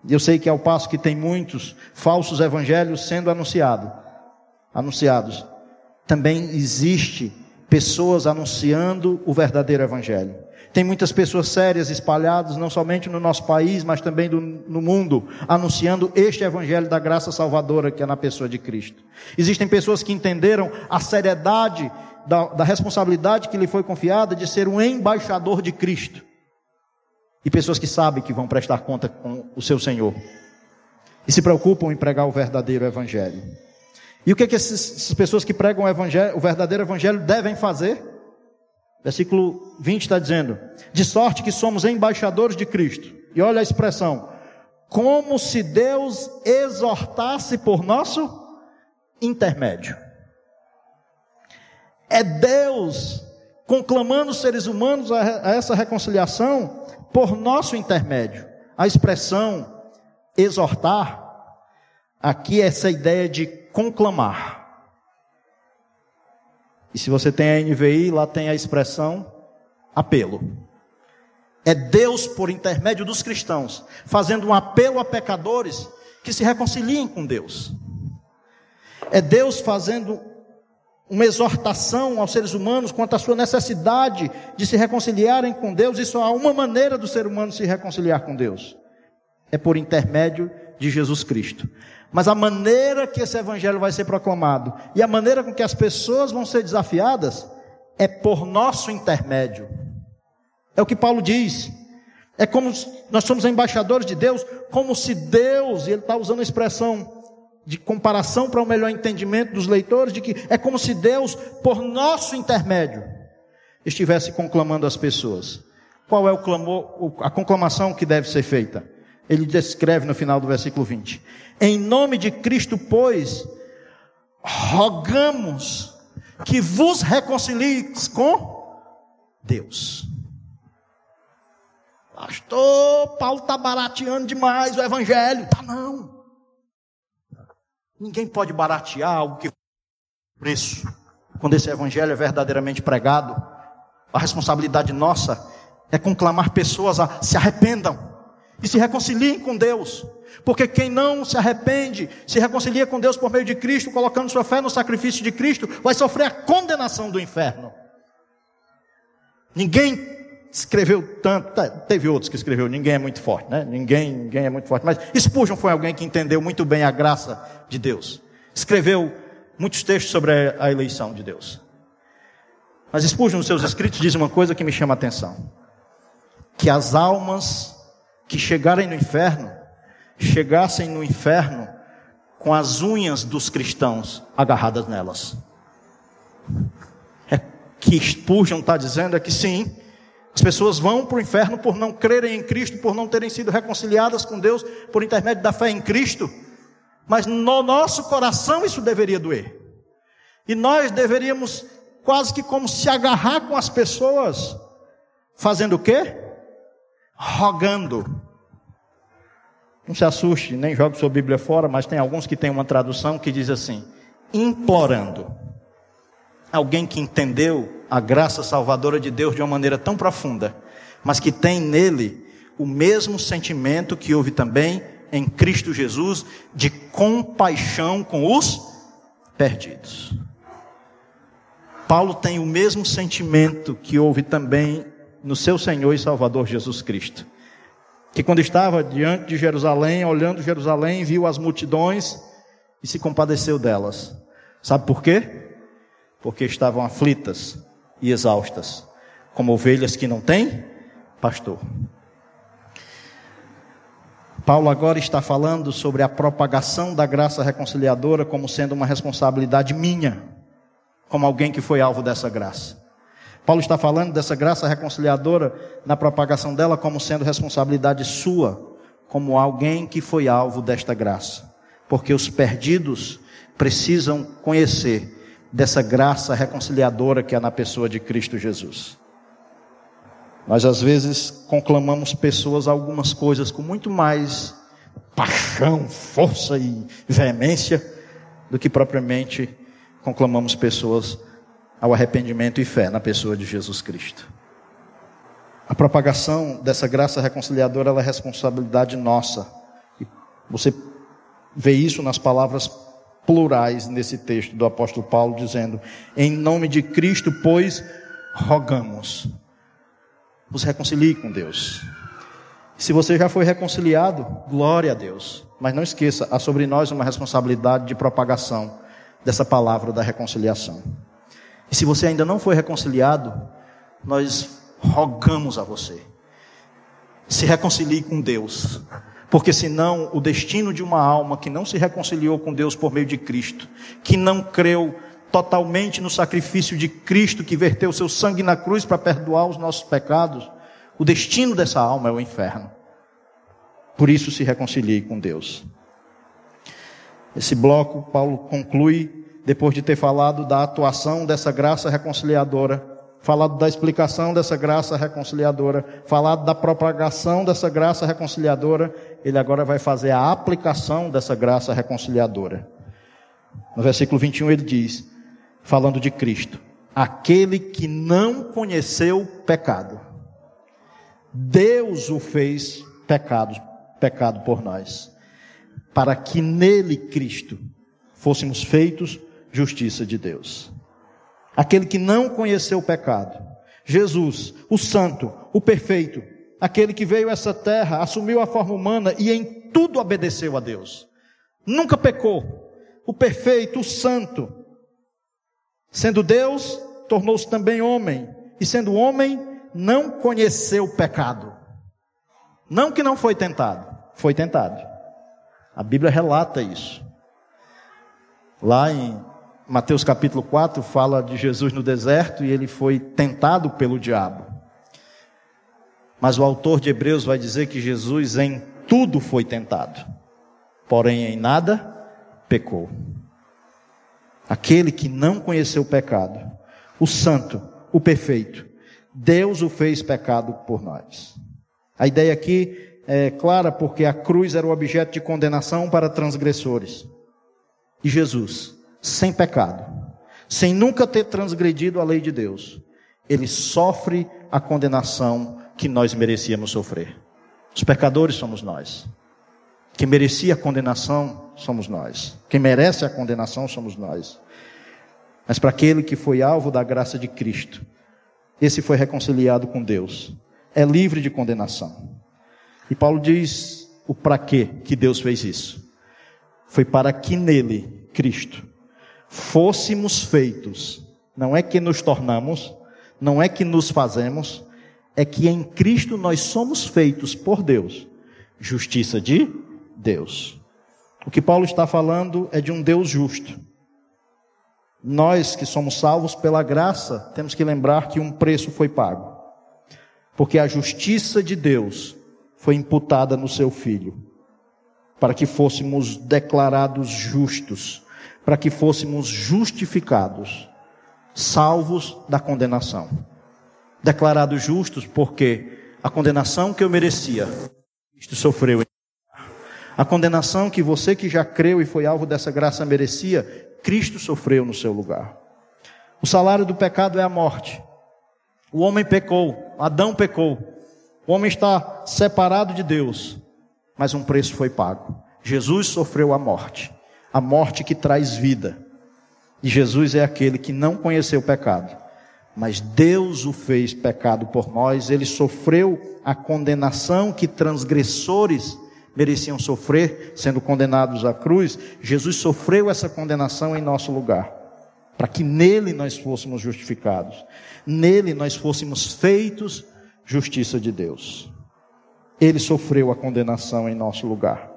Eu sei que ao passo que tem muitos falsos evangelhos sendo anunciado, anunciados, também existe pessoas anunciando o verdadeiro evangelho. Tem muitas pessoas sérias espalhadas, não somente no nosso país, mas também do, no mundo, anunciando este evangelho da graça salvadora que é na pessoa de Cristo. Existem pessoas que entenderam a seriedade da, da responsabilidade que lhe foi confiada de ser um embaixador de Cristo. E pessoas que sabem que vão prestar conta com o seu Senhor. E se preocupam em pregar o verdadeiro evangelho. E o que, é que essas pessoas que pregam o, o verdadeiro evangelho devem fazer? Versículo 20 está dizendo: De sorte que somos embaixadores de Cristo. E olha a expressão: como se Deus exortasse por nosso intermédio. É Deus conclamando os seres humanos a, a essa reconciliação por nosso intermédio. A expressão exortar, aqui é essa ideia de conclamar. E se você tem a NVI, lá tem a expressão apelo. É Deus, por intermédio dos cristãos, fazendo um apelo a pecadores que se reconciliem com Deus. É Deus fazendo uma exortação aos seres humanos quanto à sua necessidade de se reconciliarem com Deus, e só há uma maneira do ser humano se reconciliar com Deus: é por intermédio de Jesus Cristo. Mas a maneira que esse evangelho vai ser proclamado e a maneira com que as pessoas vão ser desafiadas é por nosso intermédio. É o que Paulo diz. É como nós somos embaixadores de Deus, como se Deus, e ele está usando a expressão de comparação para o um melhor entendimento dos leitores, de que é como se Deus, por nosso intermédio, estivesse conclamando as pessoas. Qual é o clamor, a conclamação que deve ser feita? Ele descreve no final do versículo 20: Em nome de Cristo, pois, rogamos que vos reconcilieis com Deus. Pastor, Paulo está barateando demais o evangelho. Tá não. Ninguém pode baratear algo que preço. Quando esse evangelho é verdadeiramente pregado, a responsabilidade nossa é conclamar pessoas a se arrependam e se reconciliem com Deus. Porque quem não se arrepende, se reconcilia com Deus por meio de Cristo, colocando sua fé no sacrifício de Cristo, vai sofrer a condenação do inferno. Ninguém escreveu tanto, tá, teve outros que escreveu, ninguém é muito forte, né? Ninguém, ninguém é muito forte, mas Spurgeon foi alguém que entendeu muito bem a graça de Deus. Escreveu muitos textos sobre a eleição de Deus. Mas Spurgeon, nos seus escritos, diz uma coisa que me chama a atenção: que as almas que chegarem no inferno, chegassem no inferno com as unhas dos cristãos agarradas nelas. É que Spurgeon está dizendo é que sim, as pessoas vão para o inferno por não crerem em Cristo, por não terem sido reconciliadas com Deus por intermédio da fé em Cristo. Mas no nosso coração isso deveria doer. E nós deveríamos quase que como se agarrar com as pessoas, fazendo o quê? Rogando. Não se assuste, nem jogue sua Bíblia fora, mas tem alguns que têm uma tradução que diz assim: implorando. Alguém que entendeu a graça salvadora de Deus de uma maneira tão profunda, mas que tem nele o mesmo sentimento que houve também em Cristo Jesus de compaixão com os perdidos. Paulo tem o mesmo sentimento que houve também no seu Senhor e Salvador Jesus Cristo. Que quando estava diante de Jerusalém, olhando Jerusalém, viu as multidões e se compadeceu delas. Sabe por quê? Porque estavam aflitas e exaustas, como ovelhas que não têm pastor. Paulo agora está falando sobre a propagação da graça reconciliadora como sendo uma responsabilidade minha como alguém que foi alvo dessa graça. Paulo está falando dessa graça reconciliadora na propagação dela como sendo responsabilidade sua, como alguém que foi alvo desta graça. Porque os perdidos precisam conhecer dessa graça reconciliadora que há na pessoa de Cristo Jesus. Nós às vezes conclamamos pessoas algumas coisas com muito mais paixão, força e veemência do que propriamente conclamamos pessoas ao arrependimento e fé na pessoa de Jesus Cristo. A propagação dessa graça reconciliadora é responsabilidade nossa. E você vê isso nas palavras plurais nesse texto do apóstolo Paulo, dizendo: Em nome de Cristo, pois, rogamos. Você reconcilie com Deus. Se você já foi reconciliado, glória a Deus. Mas não esqueça, há sobre nós uma responsabilidade de propagação dessa palavra da reconciliação. E se você ainda não foi reconciliado, nós rogamos a você. Se reconcilie com Deus. Porque senão o destino de uma alma que não se reconciliou com Deus por meio de Cristo, que não creu totalmente no sacrifício de Cristo que verteu seu sangue na cruz para perdoar os nossos pecados, o destino dessa alma é o inferno. Por isso se reconcilie com Deus. Esse bloco, Paulo conclui, depois de ter falado da atuação dessa graça reconciliadora, falado da explicação dessa graça reconciliadora, falado da propagação dessa graça reconciliadora, ele agora vai fazer a aplicação dessa graça reconciliadora. No versículo 21 ele diz, falando de Cristo, aquele que não conheceu pecado, Deus o fez pecado, pecado por nós para que nele, Cristo, fôssemos feitos justiça de Deus. Aquele que não conheceu o pecado, Jesus, o Santo, o Perfeito, aquele que veio a essa terra, assumiu a forma humana e em tudo obedeceu a Deus. Nunca pecou. O Perfeito, o Santo, sendo Deus, tornou-se também homem, e sendo homem, não conheceu o pecado. Não que não foi tentado, foi tentado. A Bíblia relata isso. Lá em Mateus capítulo 4 fala de Jesus no deserto e ele foi tentado pelo diabo. Mas o autor de Hebreus vai dizer que Jesus em tudo foi tentado, porém em nada pecou. Aquele que não conheceu o pecado, o santo, o perfeito, Deus o fez pecado por nós. A ideia aqui é, clara porque a cruz era o objeto de condenação para transgressores. E Jesus, sem pecado, sem nunca ter transgredido a lei de Deus, ele sofre a condenação que nós merecíamos sofrer. Os pecadores somos nós. Quem merecia a condenação somos nós. Quem merece a condenação somos nós. Mas para aquele que foi alvo da graça de Cristo, esse foi reconciliado com Deus. É livre de condenação. E Paulo diz o para quê que Deus fez isso. Foi para que nele, Cristo, fôssemos feitos. Não é que nos tornamos, não é que nos fazemos, é que em Cristo nós somos feitos por Deus, justiça de Deus. O que Paulo está falando é de um Deus justo. Nós que somos salvos pela graça, temos que lembrar que um preço foi pago. Porque a justiça de Deus foi imputada no seu filho, para que fôssemos declarados justos, para que fôssemos justificados, salvos da condenação. Declarados justos porque a condenação que eu merecia, Cristo sofreu. A condenação que você que já creu e foi alvo dessa graça merecia, Cristo sofreu no seu lugar. O salário do pecado é a morte. O homem pecou, Adão pecou. O homem está separado de Deus, mas um preço foi pago. Jesus sofreu a morte, a morte que traz vida. E Jesus é aquele que não conheceu o pecado, mas Deus o fez pecado por nós, ele sofreu a condenação que transgressores mereciam sofrer, sendo condenados à cruz, Jesus sofreu essa condenação em nosso lugar, para que nele nós fôssemos justificados, nele nós fôssemos feitos justiça de Deus. Ele sofreu a condenação em nosso lugar.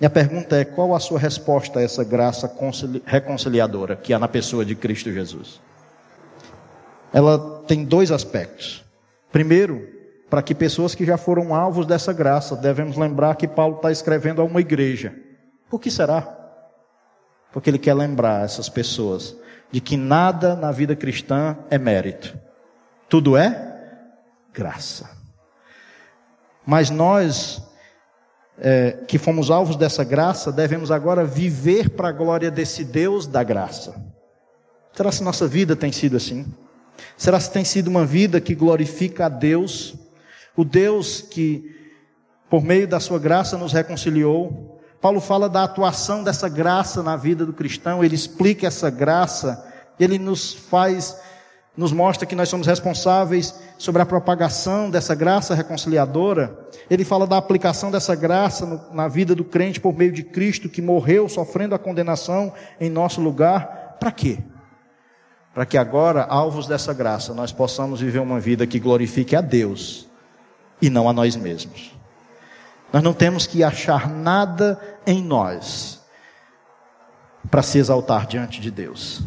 E a pergunta é: qual a sua resposta a essa graça reconciliadora que há na pessoa de Cristo Jesus? Ela tem dois aspectos. Primeiro, para que pessoas que já foram alvos dessa graça, devemos lembrar que Paulo está escrevendo a uma igreja. Por que será? Porque ele quer lembrar essas pessoas de que nada na vida cristã é mérito, tudo é graça. Mas nós, é, que fomos alvos dessa graça, devemos agora viver para a glória desse Deus da graça. Será se nossa vida tem sido assim? Será se tem sido uma vida que glorifica a Deus o Deus que, por meio da sua graça, nos reconciliou. Paulo fala da atuação dessa graça na vida do cristão, ele explica essa graça, ele nos faz, nos mostra que nós somos responsáveis sobre a propagação dessa graça reconciliadora. Ele fala da aplicação dessa graça no, na vida do crente por meio de Cristo que morreu sofrendo a condenação em nosso lugar. Para quê? Para que agora, alvos dessa graça, nós possamos viver uma vida que glorifique a Deus e não a nós mesmos. Nós não temos que achar nada em nós para se exaltar diante de Deus,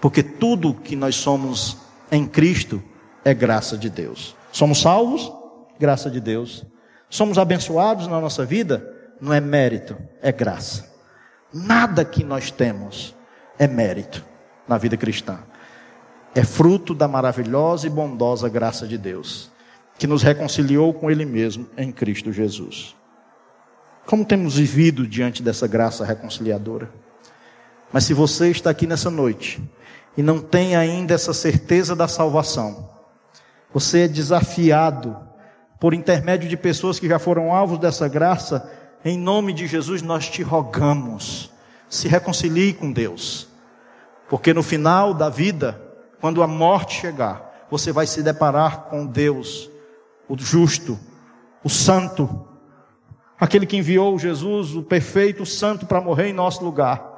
porque tudo que nós somos em Cristo é graça de Deus. Somos salvos, graça de Deus. Somos abençoados na nossa vida, não é mérito, é graça. Nada que nós temos é mérito na vida cristã. É fruto da maravilhosa e bondosa graça de Deus que nos reconciliou com Ele mesmo em Cristo Jesus. Como temos vivido diante dessa graça reconciliadora? Mas se você está aqui nessa noite e não tem ainda essa certeza da salvação, você é desafiado por intermédio de pessoas que já foram alvos dessa graça, em nome de Jesus nós te rogamos, se reconcilie com Deus, porque no final da vida, quando a morte chegar, você vai se deparar com Deus o justo, o santo, aquele que enviou Jesus, o perfeito, o santo, para morrer em nosso lugar.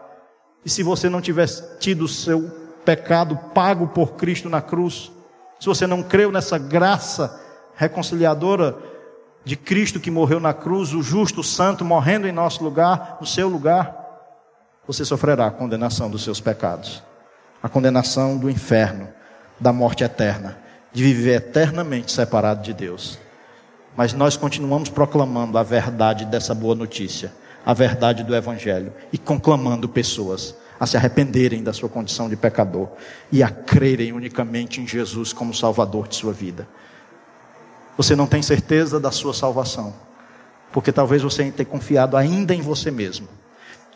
E se você não tivesse tido o seu pecado pago por Cristo na cruz, se você não creu nessa graça reconciliadora de Cristo que morreu na cruz, o justo, o santo, morrendo em nosso lugar, no seu lugar, você sofrerá a condenação dos seus pecados, a condenação do inferno, da morte eterna de viver eternamente separado de Deus. Mas nós continuamos proclamando a verdade dessa boa notícia, a verdade do Evangelho, e conclamando pessoas a se arrependerem da sua condição de pecador e a crerem unicamente em Jesus como Salvador de sua vida. Você não tem certeza da sua salvação, porque talvez você tenha confiado ainda em você mesmo.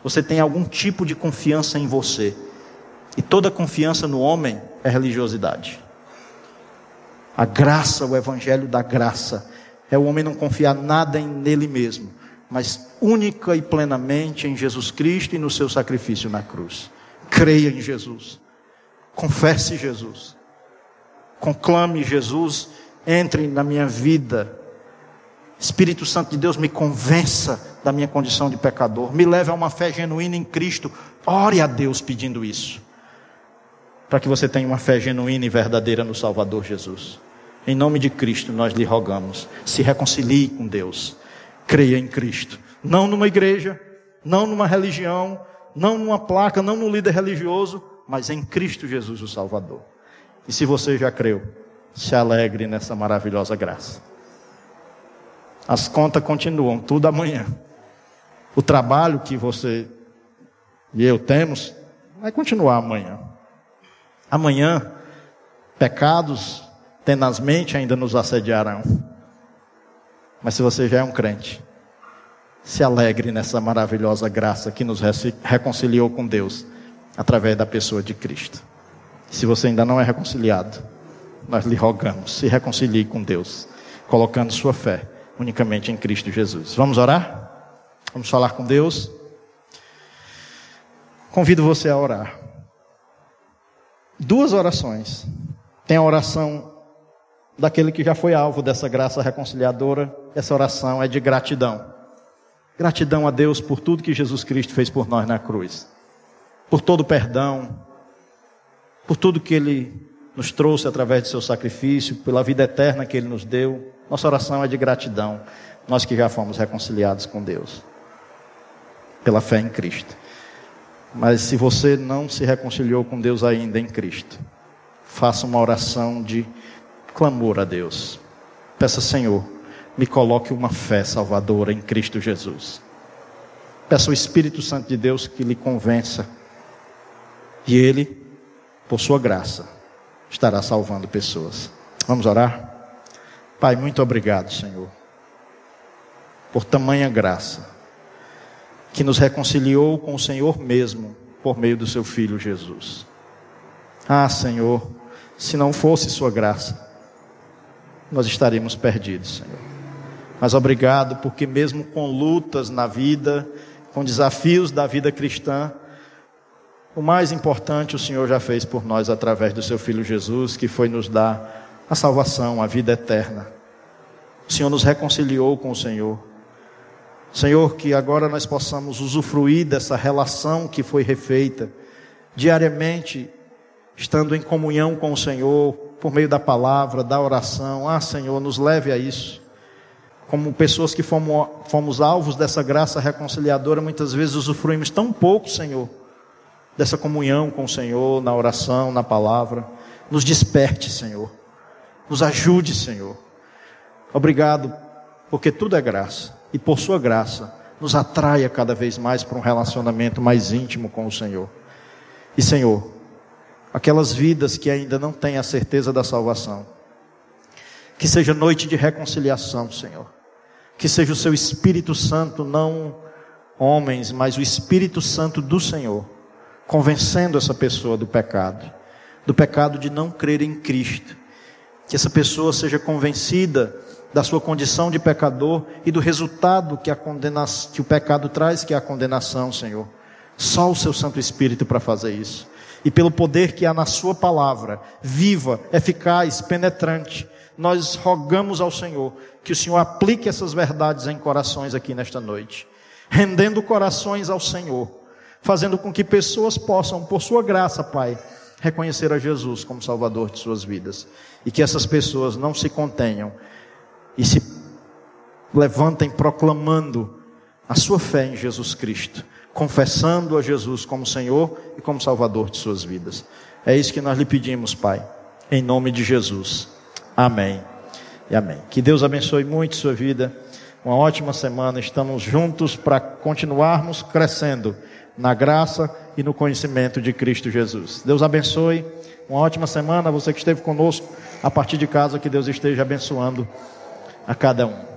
Você tem algum tipo de confiança em você, e toda confiança no homem é religiosidade. A graça, o evangelho da graça, é o homem não confiar nada nele mesmo, mas única e plenamente em Jesus Cristo e no seu sacrifício na cruz. Creia em Jesus. Confesse Jesus. conclame Jesus, entre na minha vida. Espírito Santo de Deus, me convença da minha condição de pecador, me leve a uma fé genuína em Cristo. Ore a Deus pedindo isso, para que você tenha uma fé genuína e verdadeira no Salvador Jesus. Em nome de Cristo, nós lhe rogamos, se reconcilie com Deus, creia em Cristo, não numa igreja, não numa religião, não numa placa, não no líder religioso, mas em Cristo Jesus, o Salvador. E se você já creu, se alegre nessa maravilhosa graça. As contas continuam, tudo amanhã. O trabalho que você e eu temos vai continuar amanhã. Amanhã, pecados tenazmente ainda nos assediarão. Mas se você já é um crente, se alegre nessa maravilhosa graça que nos reconciliou com Deus através da pessoa de Cristo. Se você ainda não é reconciliado, nós lhe rogamos, se reconcilie com Deus, colocando sua fé unicamente em Cristo Jesus. Vamos orar? Vamos falar com Deus? Convido você a orar. Duas orações. Tem a oração daquele que já foi alvo dessa graça reconciliadora. Essa oração é de gratidão. Gratidão a Deus por tudo que Jesus Cristo fez por nós na cruz. Por todo o perdão, por tudo que Ele nos trouxe através de seu sacrifício, pela vida eterna que Ele nos deu. Nossa oração é de gratidão, nós que já fomos reconciliados com Deus, pela fé em Cristo. Mas se você não se reconciliou com Deus ainda em Cristo, faça uma oração de clamor a Deus. Peça, Senhor, me coloque uma fé salvadora em Cristo Jesus. Peça ao Espírito Santo de Deus que lhe convença. E Ele por sua graça, estará salvando pessoas. Vamos orar? Pai, muito obrigado, Senhor, por tamanha graça, que nos reconciliou com o Senhor mesmo, por meio do seu Filho Jesus. Ah, Senhor, se não fosse Sua graça, nós estaríamos perdidos, Senhor. Mas obrigado, porque mesmo com lutas na vida, com desafios da vida cristã, o mais importante o Senhor já fez por nós através do seu Filho Jesus, que foi nos dar a salvação, a vida eterna. O Senhor nos reconciliou com o Senhor. Senhor, que agora nós possamos usufruir dessa relação que foi refeita diariamente, estando em comunhão com o Senhor, por meio da palavra, da oração. Ah, Senhor, nos leve a isso. Como pessoas que fomos, fomos alvos dessa graça reconciliadora, muitas vezes usufruímos tão pouco, Senhor dessa comunhão com o Senhor, na oração, na palavra. Nos desperte, Senhor. Nos ajude, Senhor. Obrigado, porque tudo é graça. E por Sua graça, nos atraia cada vez mais para um relacionamento mais íntimo com o Senhor. E, Senhor, aquelas vidas que ainda não têm a certeza da salvação, que seja noite de reconciliação, Senhor. Que seja o Seu Espírito Santo, não homens, mas o Espírito Santo do Senhor convencendo essa pessoa do pecado, do pecado de não crer em Cristo. Que essa pessoa seja convencida da sua condição de pecador e do resultado que, a condenação, que o pecado traz, que é a condenação, Senhor. Só o seu Santo Espírito para fazer isso. E pelo poder que há na Sua palavra, viva, eficaz, penetrante, nós rogamos ao Senhor que o Senhor aplique essas verdades em corações aqui nesta noite, rendendo corações ao Senhor fazendo com que pessoas possam, por sua graça, Pai, reconhecer a Jesus como Salvador de suas vidas. E que essas pessoas não se contenham e se levantem proclamando a sua fé em Jesus Cristo, confessando a Jesus como Senhor e como Salvador de suas vidas. É isso que nós lhe pedimos, Pai, em nome de Jesus. Amém e amém. Que Deus abençoe muito sua vida. Uma ótima semana. Estamos juntos para continuarmos crescendo na graça e no conhecimento de Cristo Jesus. Deus abençoe. Uma ótima semana. Você que esteve conosco a partir de casa, que Deus esteja abençoando a cada um.